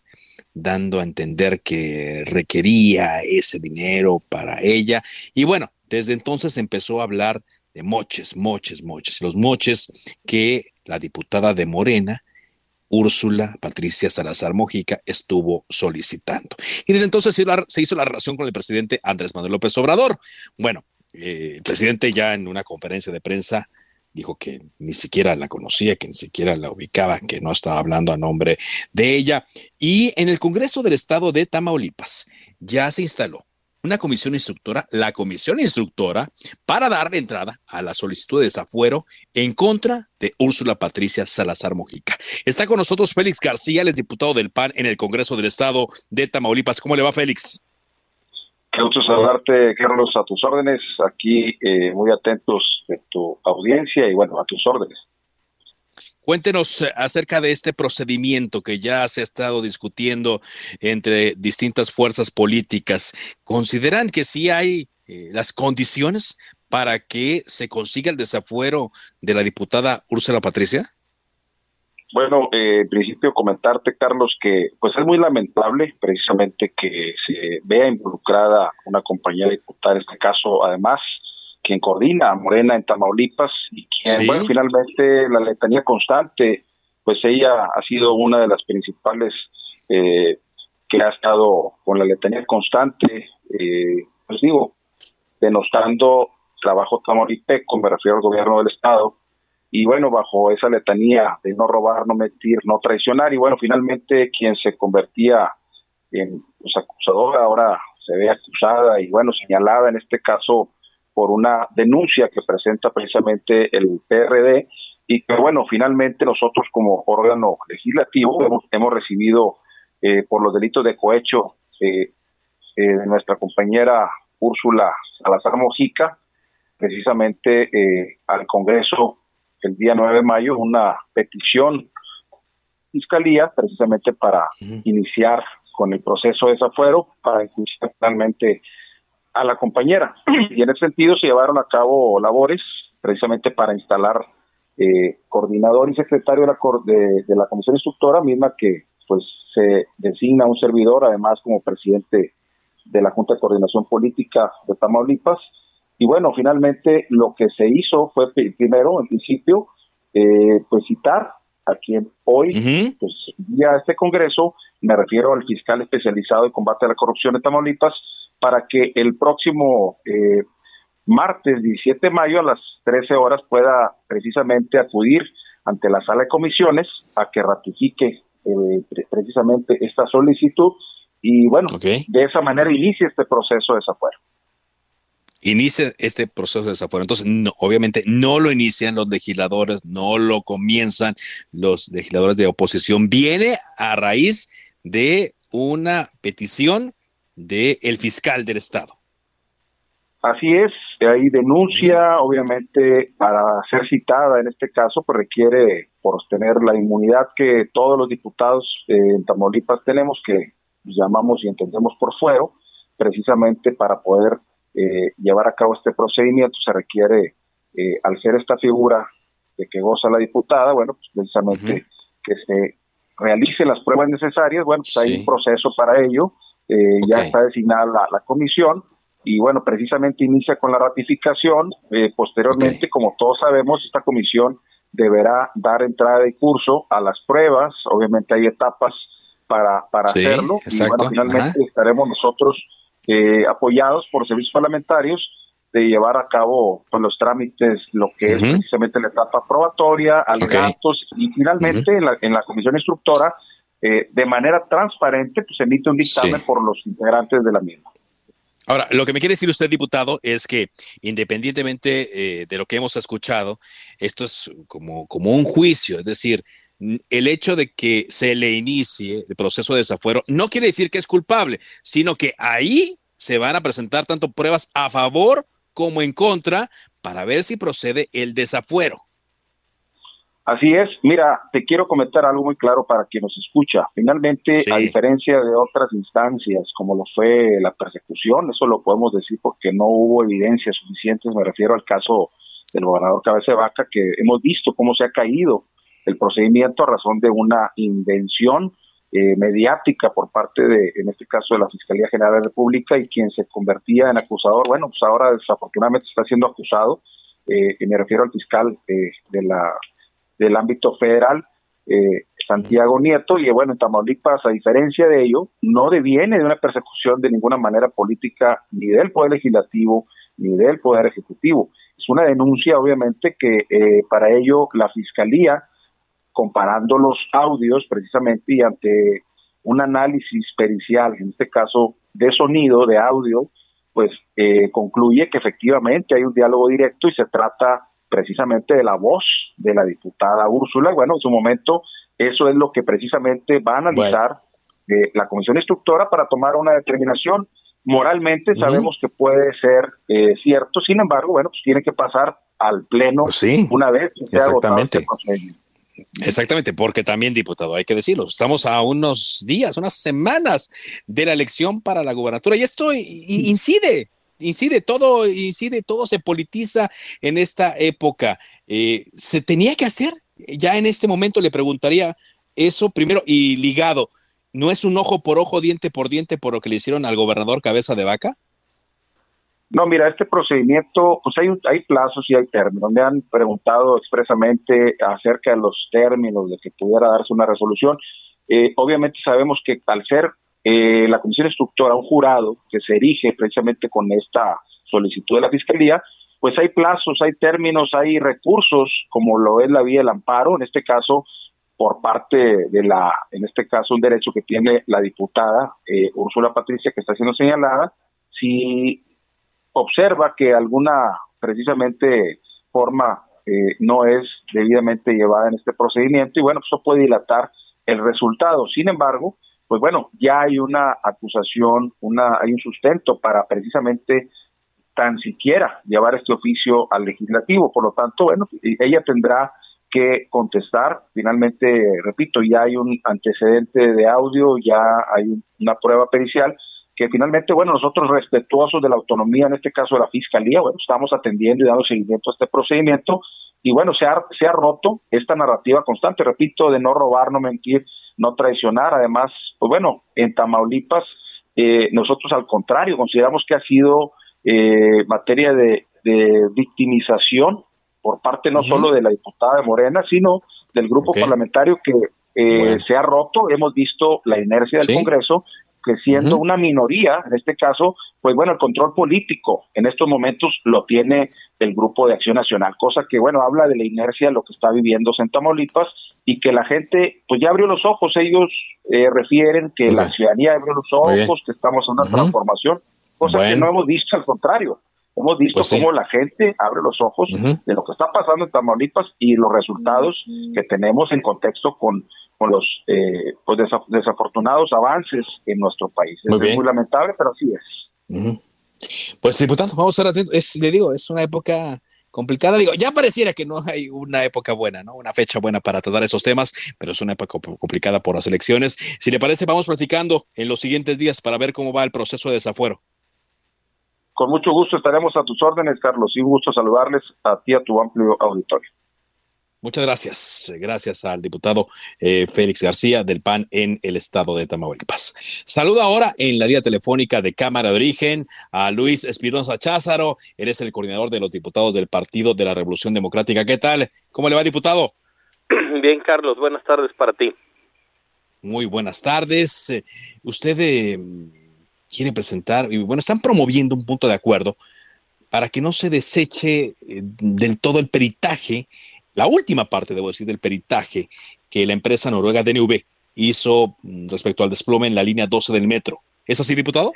dando a entender que requería ese dinero para ella. Y bueno, desde entonces empezó a hablar de moches, moches, moches, los moches que la diputada de Morena Úrsula Patricia Salazar Mojica estuvo solicitando. Y desde entonces se hizo la relación con el presidente Andrés Manuel López Obrador. Bueno, eh, el presidente ya en una conferencia de prensa dijo que ni siquiera la conocía, que ni siquiera la ubicaba, que no estaba hablando a nombre de ella. Y en el Congreso del Estado de Tamaulipas ya se instaló una comisión instructora, la comisión instructora, para darle entrada a la solicitud de desafuero en contra de Úrsula Patricia Salazar Mojica. Está con nosotros Félix García, el diputado del PAN en el Congreso del Estado de Tamaulipas. ¿Cómo le va, Félix? Qué gusto saludarte, Carlos, a tus órdenes. Aquí eh, muy atentos de tu audiencia y bueno, a tus órdenes. Cuéntenos eh, acerca de este procedimiento que ya se ha estado discutiendo entre distintas fuerzas políticas. ¿Consideran que sí hay eh, las condiciones para que se consiga el desafuero de la diputada Úrsula Patricia? Bueno, eh, en principio comentarte, Carlos, que pues es muy lamentable precisamente que se vea involucrada una compañera diputada, en este caso, además, quien coordina a Morena en Tamaulipas y quien, bueno, finalmente la letanía constante, pues ella ha sido una de las principales eh, que ha estado con la letanía constante, eh, pues digo, denostando trabajo tamaulipeco, me refiero al gobierno del Estado, y bueno, bajo esa letanía de no robar, no mentir, no traicionar, y bueno, finalmente quien se convertía en pues, acusadora ahora se ve acusada y bueno, señalada en este caso por una denuncia que presenta precisamente el PRD y que bueno, finalmente nosotros como órgano legislativo hemos, recibido eh, por los delitos de cohecho eh, eh, de nuestra compañera Úrsula Salazar Mojica, precisamente al Congreso el día 9 de mayo una petición fiscalía precisamente para iniciar con el proceso de desafuero para enjuiciar finalmente a la compañera. [CLEARS THROAT] Y en ese sentido se llevaron a cabo labores precisamente para instalar eh, coordinador y secretario de la, de, de la comisión instructora, misma que pues se designa un servidor, además como presidente de la Junta de Coordinación Política de Tamaulipas, y bueno, finalmente lo que se hizo fue primero, en principio, eh, pues citar a quien hoy, pues ya este Congreso, me refiero al fiscal especializado en combate a la corrupción de Tamaulipas, para que el próximo eh, martes 17 de mayo a las 13 horas pueda precisamente acudir ante la sala de comisiones a que ratifique eh, precisamente esta solicitud y bueno, de esa manera inicie este proceso de desafuero inicia este proceso de desafuero. Entonces, obviamente no lo inician los legisladores, no lo comienzan los legisladores de oposición. Viene a raíz de una petición del el fiscal del Estado. Así es, hay denuncia, obviamente, para ser citada en este caso, pues requiere por tener la inmunidad que todos los diputados en Tamaulipas tenemos, que llamamos y entendemos por fuero, precisamente para poder eh, llevar a cabo este procedimiento se requiere, eh, al ser esta figura de que goza la diputada, bueno, pues precisamente que se realicen las pruebas necesarias, bueno, pues hay un proceso para ello, eh, ya está designada la, comisión y bueno, precisamente inicia con la ratificación, posteriormente, como todos sabemos, esta comisión deberá dar entrada de curso a las pruebas, obviamente hay etapas para, para hacerlo, y bueno, finalmente estaremos nosotros eh, apoyados por servicios parlamentarios de llevar a cabo pues, los trámites, lo que es precisamente la etapa probatoria, alegatos y finalmente en, la, en la comisión instructora, eh, de manera transparente, pues emite un dictamen por los integrantes de la misma. Ahora, lo que me quiere decir usted, diputado, es que independientemente eh, de lo que hemos escuchado, esto es como, como un juicio, es decir, el hecho de que se le inicie el proceso de desafuero no quiere decir que es culpable, sino que ahí se van a presentar tanto pruebas a favor como en contra para ver si procede el desafuero. Así es, mira, te quiero comentar algo muy claro para quien nos escucha. Finalmente, a diferencia de otras instancias, como lo fue la persecución, eso lo podemos decir porque no hubo evidencias suficientes, me refiero al caso del gobernador Cabeza de Vaca, que hemos visto cómo se ha caído el procedimiento a razón de una invención eh, mediática por parte de, en este caso, de la Fiscalía General de la República y quien se convertía en acusador, bueno, pues ahora desafortunadamente está siendo acusado, eh, y me refiero al fiscal eh, de la, del ámbito federal, Santiago Nieto, y bueno, en Tamaulipas, a diferencia de ello, no deviene de una persecución de ninguna manera política ni del Poder Legislativo ni del Poder Ejecutivo. Es una denuncia, obviamente, que para ello la Fiscalía comparando los audios precisamente y ante un análisis pericial, en este caso de sonido, de audio, pues eh, concluye que efectivamente hay un diálogo directo y se trata precisamente de la voz de la diputada Úrsula. Bueno, en su momento eso es lo que precisamente va a analizar eh, la comisión instructora para tomar una determinación. Moralmente sabemos que puede ser eh, cierto, sin embargo, bueno, pues tiene que pasar al pleno Pues sí, una vez que sea exactamente. este. Exactamente, porque también, diputado, hay que decirlo, estamos a unos días, unas semanas de la elección para la gubernatura y esto incide, incide, todo incide, todo se politiza en esta época. Eh, ¿Se tenía que hacer? Ya en este momento le preguntaría eso primero y ligado, ¿no es un ojo por ojo, diente por diente por lo que le hicieron al gobernador Cabeza de Vaca? No, mira, este procedimiento, pues hay, hay plazos y hay términos. Me han preguntado expresamente acerca de los términos de que pudiera darse una resolución. Eh, obviamente sabemos que al ser eh, la comisión instructora un jurado que se erige precisamente con esta solicitud de la fiscalía, pues hay plazos, hay términos, hay recursos, como lo es la vía del amparo, en este caso por parte de la, en este caso un derecho que tiene la diputada eh, Úrsula Patricia que está siendo señalada, si observa que alguna precisamente forma eh, no es debidamente llevada en este procedimiento y bueno, pues eso puede dilatar el resultado. Sin embargo, pues bueno, ya hay una acusación, una hay un sustento para precisamente tan siquiera llevar este oficio al legislativo. Por lo tanto, bueno, ella tendrá que contestar. Finalmente, repito, ya hay un antecedente de audio, ya hay un- una prueba pericial que finalmente, bueno, nosotros respetuosos de la autonomía, en este caso de la Fiscalía, bueno, estamos atendiendo y dando seguimiento a este procedimiento y bueno, se ha, se ha roto esta narrativa constante, repito, de no robar, no mentir, no traicionar. Además, pues bueno, en Tamaulipas, eh, nosotros al contrario, consideramos que ha sido eh, materia de, de victimización por parte no solo de la diputada de Morena, sino del grupo parlamentario que eh, Bueno. se ha roto. Hemos visto la inercia del Sí. Congreso, que siendo una minoría, en este caso, pues bueno, el control político en estos momentos lo tiene el Grupo de Acción Nacional, cosa que, bueno, habla de la inercia de lo que está viviendo en Tamaulipas y que la gente, pues ya abrió los ojos. Ellos eh, refieren que la Ok. ciudadanía abrió los ojos, que estamos en una Ujú. transformación, cosa que Bueno. no hemos visto, al contrario. Hemos visto Pues sí. cómo la gente abre los ojos Ujú. de lo que está pasando en Tamaulipas y los resultados que tenemos en contexto con, con los eh, pues desa- desafortunados avances en nuestro país. Muy es bien. muy lamentable, pero así es. Pues diputado, vamos a estar atentos. Es, le digo, es una época complicada. Digo, ya pareciera que no hay una época buena, ¿no? Una fecha buena para tratar esos temas, pero es una época co- complicada por las elecciones. Si le parece, vamos platicando en los siguientes días para ver cómo va el proceso de desafuero. Con mucho gusto estaremos a tus órdenes, Carlos, y un gusto saludarles a ti, a tu amplio auditorio. Muchas gracias. Gracias al diputado eh, Félix García del PAN en el estado de Tamaulipas. Saludo ahora en la línea telefónica de Cámara de Origen a Luis Espinosa Cházaro. Él es el coordinador de los diputados del Partido de la Revolución Democrática. ¿Qué tal? ¿Cómo le va, diputado? [CLEARS THROAT] Bien, Carlos, buenas tardes para ti. Muy buenas tardes. Usted eh, quiere presentar, y bueno, están promoviendo un punto de acuerdo para que no se deseche eh, del todo el peritaje, la última parte, debo decir, del peritaje que la empresa noruega DNV hizo mm, respecto al desplome en la línea 12 del metro. ¿Es así, diputado?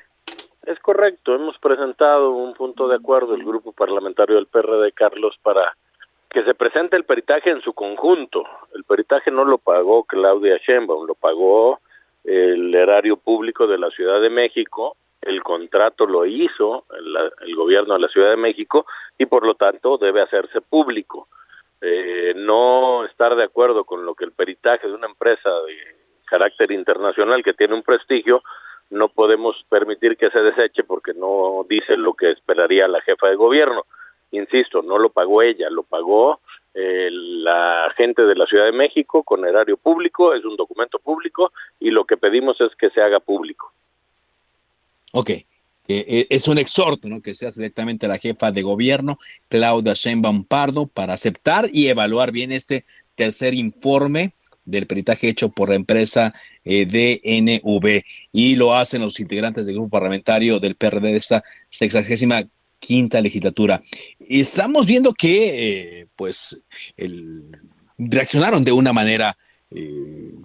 Es correcto, hemos presentado un punto de acuerdo el grupo parlamentario del PRD, Carlos, para que se presente el peritaje en su conjunto. El peritaje no lo pagó Claudia Sheinbaum, lo pagó el erario público de la Ciudad de México, el contrato lo hizo el, el gobierno de la Ciudad de México y por lo tanto debe hacerse público. Eh, no estar de acuerdo con lo que el peritaje de una empresa de carácter internacional que tiene un prestigio, no podemos permitir que se deseche porque no dice lo que esperaría la jefa de gobierno. Insisto, no lo pagó ella, lo pagó eh, la gente de la Ciudad de México con erario público, es un documento público y lo que pedimos es que se haga público. Ok. Eh, es un exhorto que se hace directamente a la jefa de gobierno, Claudia Sheinbaum Pardo, para aceptar y evaluar bien este tercer informe del peritaje hecho por la empresa eh, DNV y lo hacen los integrantes del grupo parlamentario del PRD de esta sexagésima quinta legislatura. Estamos viendo que eh, pues el, reaccionaron de una manera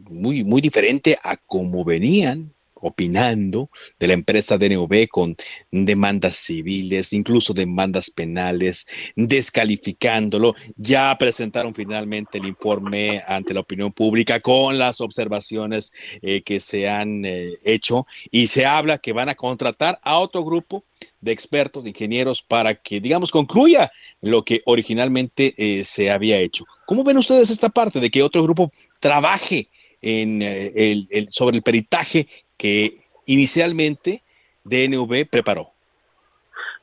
muy, muy diferente a como venían opinando de la empresa DNV con demandas civiles, incluso demandas penales, descalificándolo. Ya presentaron finalmente el informe ante la opinión pública con las observaciones eh, que se han eh, hecho y se habla que van a contratar a otro grupo de expertos, de ingenieros, para que, digamos, concluya lo que originalmente eh, se había hecho. ¿Cómo ven ustedes esta parte de que otro grupo trabaje en, el, sobre el peritaje que inicialmente DNV preparó?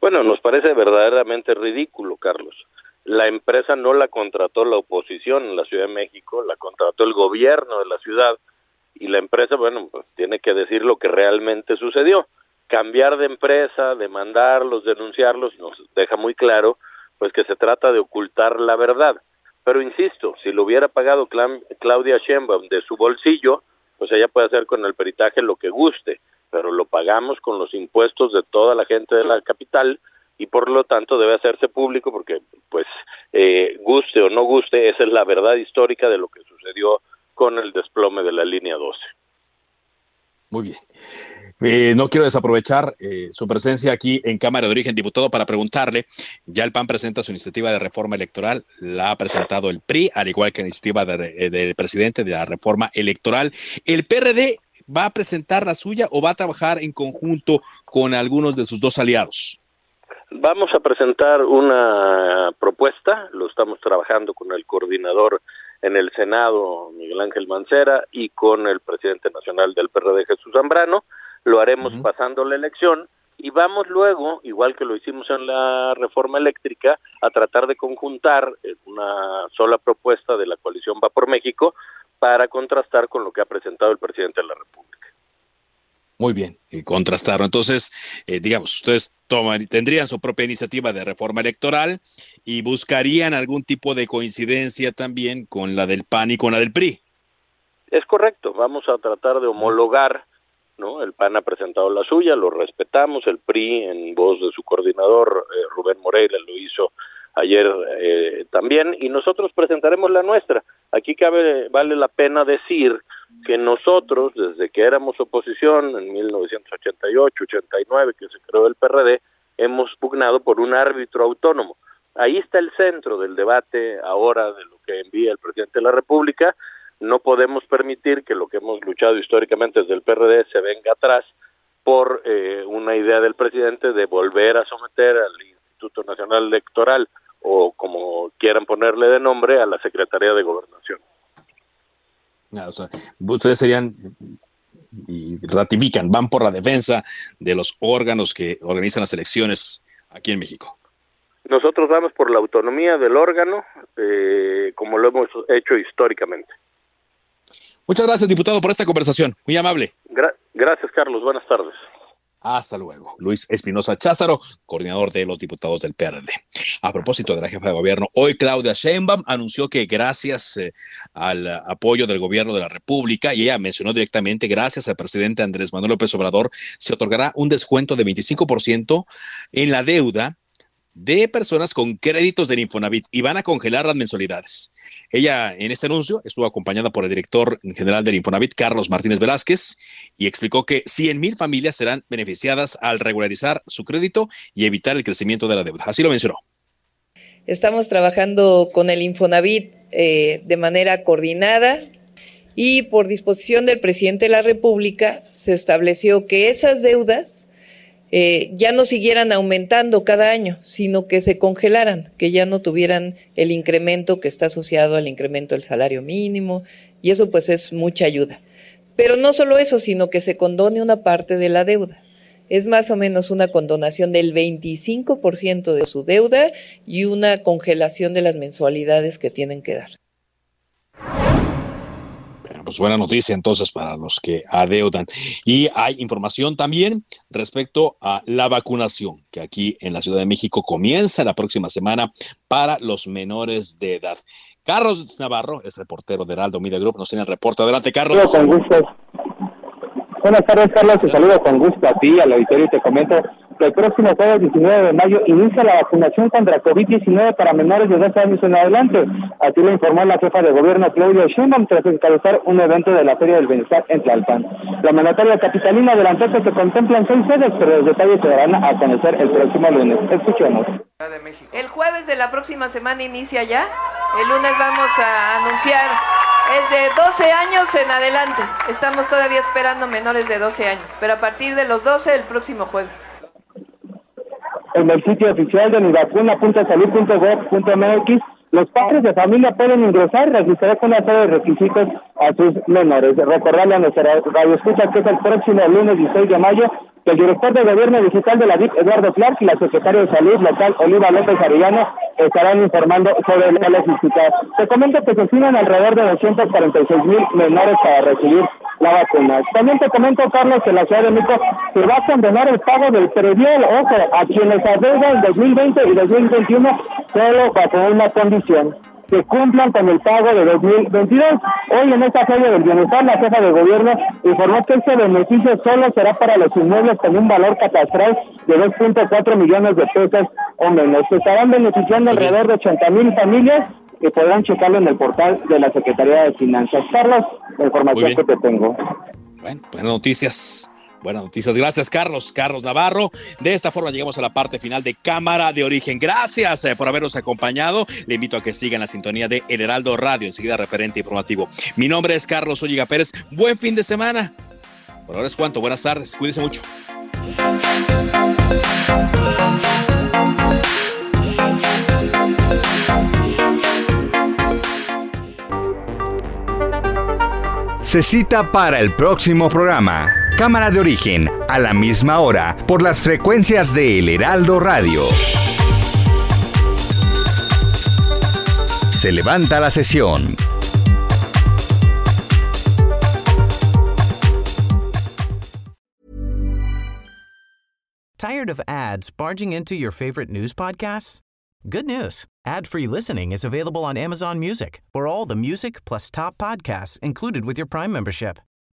Bueno, nos parece verdaderamente ridículo, Carlos. La empresa no la contrató la oposición en la Ciudad de México, la contrató el gobierno de la ciudad y la empresa, bueno, pues tiene que decir lo que realmente sucedió. Cambiar de empresa, demandarlos, denunciarlos, nos deja muy claro pues que se trata de ocultar la verdad. Pero insisto, si lo hubiera pagado Claudia Sheinbaum de su bolsillo, pues ella puede hacer con el peritaje lo que guste, pero lo pagamos con los impuestos de toda la gente de la capital y por lo tanto debe hacerse público porque pues eh, guste o no guste, esa es la verdad histórica de lo que sucedió con el desplome de la línea 12. Muy bien. Eh, no quiero desaprovechar eh, su presencia aquí en Cámara de Origen, diputado, para preguntarle, ya el PAN presenta su iniciativa de reforma electoral, la ha presentado el PRI, al igual que la iniciativa eh, del presidente de la reforma electoral. ¿El PRD va a presentar la suya o va a trabajar en conjunto con algunos de sus dos aliados? Vamos a presentar una propuesta, lo estamos trabajando con el coordinador en el Senado, Miguel Ángel Mancera, y con el presidente nacional del PRD, Jesús Zambrano lo haremos pasando la elección y vamos luego, igual que lo hicimos en la reforma eléctrica, a tratar de conjuntar una sola propuesta de la coalición Va por México para contrastar con lo que ha presentado el presidente de la República. Muy bien, y contrastarlo. Entonces, eh, digamos, ustedes toman, tendrían su propia iniciativa de reforma electoral y buscarían algún tipo de coincidencia también con la del PAN y con la del PRI. Es correcto, vamos a tratar de homologar ¿no? El PAN ha presentado la suya, lo respetamos, el PRI en voz de su coordinador eh, Rubén Moreira lo hizo ayer eh, también y nosotros presentaremos la nuestra. Aquí cabe vale la pena decir que nosotros desde que éramos oposición en 1988, 89 que se creó el PRD, hemos pugnado por un árbitro autónomo. Ahí está el centro del debate ahora de lo que envía el presidente de la República no podemos permitir que lo que hemos luchado históricamente desde el PRD se venga atrás por eh, una idea del presidente de volver a someter al Instituto Nacional Electoral o como quieran ponerle de nombre a la Secretaría de Gobernación. Ah, o sea, ustedes serían y ratifican, van por la defensa de los órganos que organizan las elecciones aquí en México. Nosotros vamos por la autonomía del órgano, eh, como lo hemos hecho históricamente. Muchas gracias, diputado, por esta conversación. Muy amable. gracias, Carlos. Buenas tardes. Hasta luego. Luis Espinosa Cházaro, coordinador de los diputados del PRD. A propósito de la jefa de gobierno, hoy Claudia Sheinbaum anunció que gracias eh, al apoyo del gobierno de la República, y ella mencionó directamente, gracias al presidente Andrés Manuel López Obrador, se otorgará un descuento de 25% en la deuda de personas con créditos del Infonavit y van a congelar las mensualidades. Ella en este anuncio estuvo acompañada por el director general del Infonavit, Carlos Martínez Velázquez, y explicó que 100 mil familias serán beneficiadas al regularizar su crédito y evitar el crecimiento de la deuda. Así lo mencionó. Estamos trabajando con el Infonavit eh, de manera coordinada y por disposición del presidente de la República se estableció que esas deudas eh, ya no siguieran aumentando cada año, sino que se congelaran, que ya no tuvieran el incremento que está asociado al incremento del salario mínimo, y eso pues es mucha ayuda. Pero no solo eso, sino que se condone una parte de la deuda. Es más o menos una condonación del 25% de su deuda y una congelación de las mensualidades que tienen que dar pues buena noticia entonces para los que adeudan. Y hay información también respecto a la vacunación, que aquí en la Ciudad de México comienza la próxima semana para los menores de edad. Carlos Navarro es reportero de Heraldo Media Group, nos tiene el reporte. Adelante, Carlos. Buenas tardes, Carlos. Te saludo con gusto a ti, al auditorio, y te comento que el próximo jueves 19 de mayo inicia la vacunación contra COVID-19 para menores de 12 años en adelante. Así lo informó la jefa de gobierno Claudia Sheinbaum tras encabezar un evento de la Feria del Bienestar en Tlalpan. La mandataria capitalina adelantó que se contemplan seis sedes, pero los detalles se darán a conocer el próximo lunes. Escuchemos. El jueves de la próxima semana inicia ya. El lunes vamos a anunciar. Es de 12 años en adelante. Estamos todavía esperando menores de 12 años, pero a partir de los 12 el próximo jueves. En el sitio oficial de mivacuna.salud.gov.mx los padres de familia pueden ingresar registrar con una serie de requisitos a sus menores. Recordarle a nuestra radio escucha que es el próximo lunes 16 de mayo el director de gobierno digital de la DIP, Eduardo Clark, y la secretaria de salud local, Oliva López Arellano, estarán informando sobre la logística. Te comento que se estiman alrededor de 246 mil menores para recibir la vacuna. También te comento, Carlos, que la Ciudad de México se va a condenar el pago del previol, ojo, a quienes adeudan en 2020 y 2021 solo bajo una condición que cumplan con el pago de 2022. Hoy en esta feria del bienestar, la jefa de gobierno informó que este beneficio solo será para los inmuebles con un valor catastral de 2.4 millones de pesos o menos. Se estarán beneficiando alrededor de 80 mil familias que podrán checarlo en el portal de la Secretaría de Finanzas. Carlos, la información que te tengo. Bueno, buenas noticias. Buenas noticias. Gracias, Carlos. Carlos Navarro. De esta forma llegamos a la parte final de Cámara de Origen. Gracias eh, por habernos acompañado. Le invito a que sigan la sintonía de El Heraldo Radio, enseguida referente informativo. Mi nombre es Carlos Olliga Pérez. Buen fin de semana. Por ahora es cuanto. Buenas tardes. Cuídense mucho. Se cita para el próximo programa. Cámara de origen, a la misma hora, por las frecuencias de El Heraldo Radio. Se levanta la sesión. Tired of ads barging into your favorite news podcasts? Good news. Ad-free listening is available on Amazon Music for all the music plus top podcasts included with your Prime membership.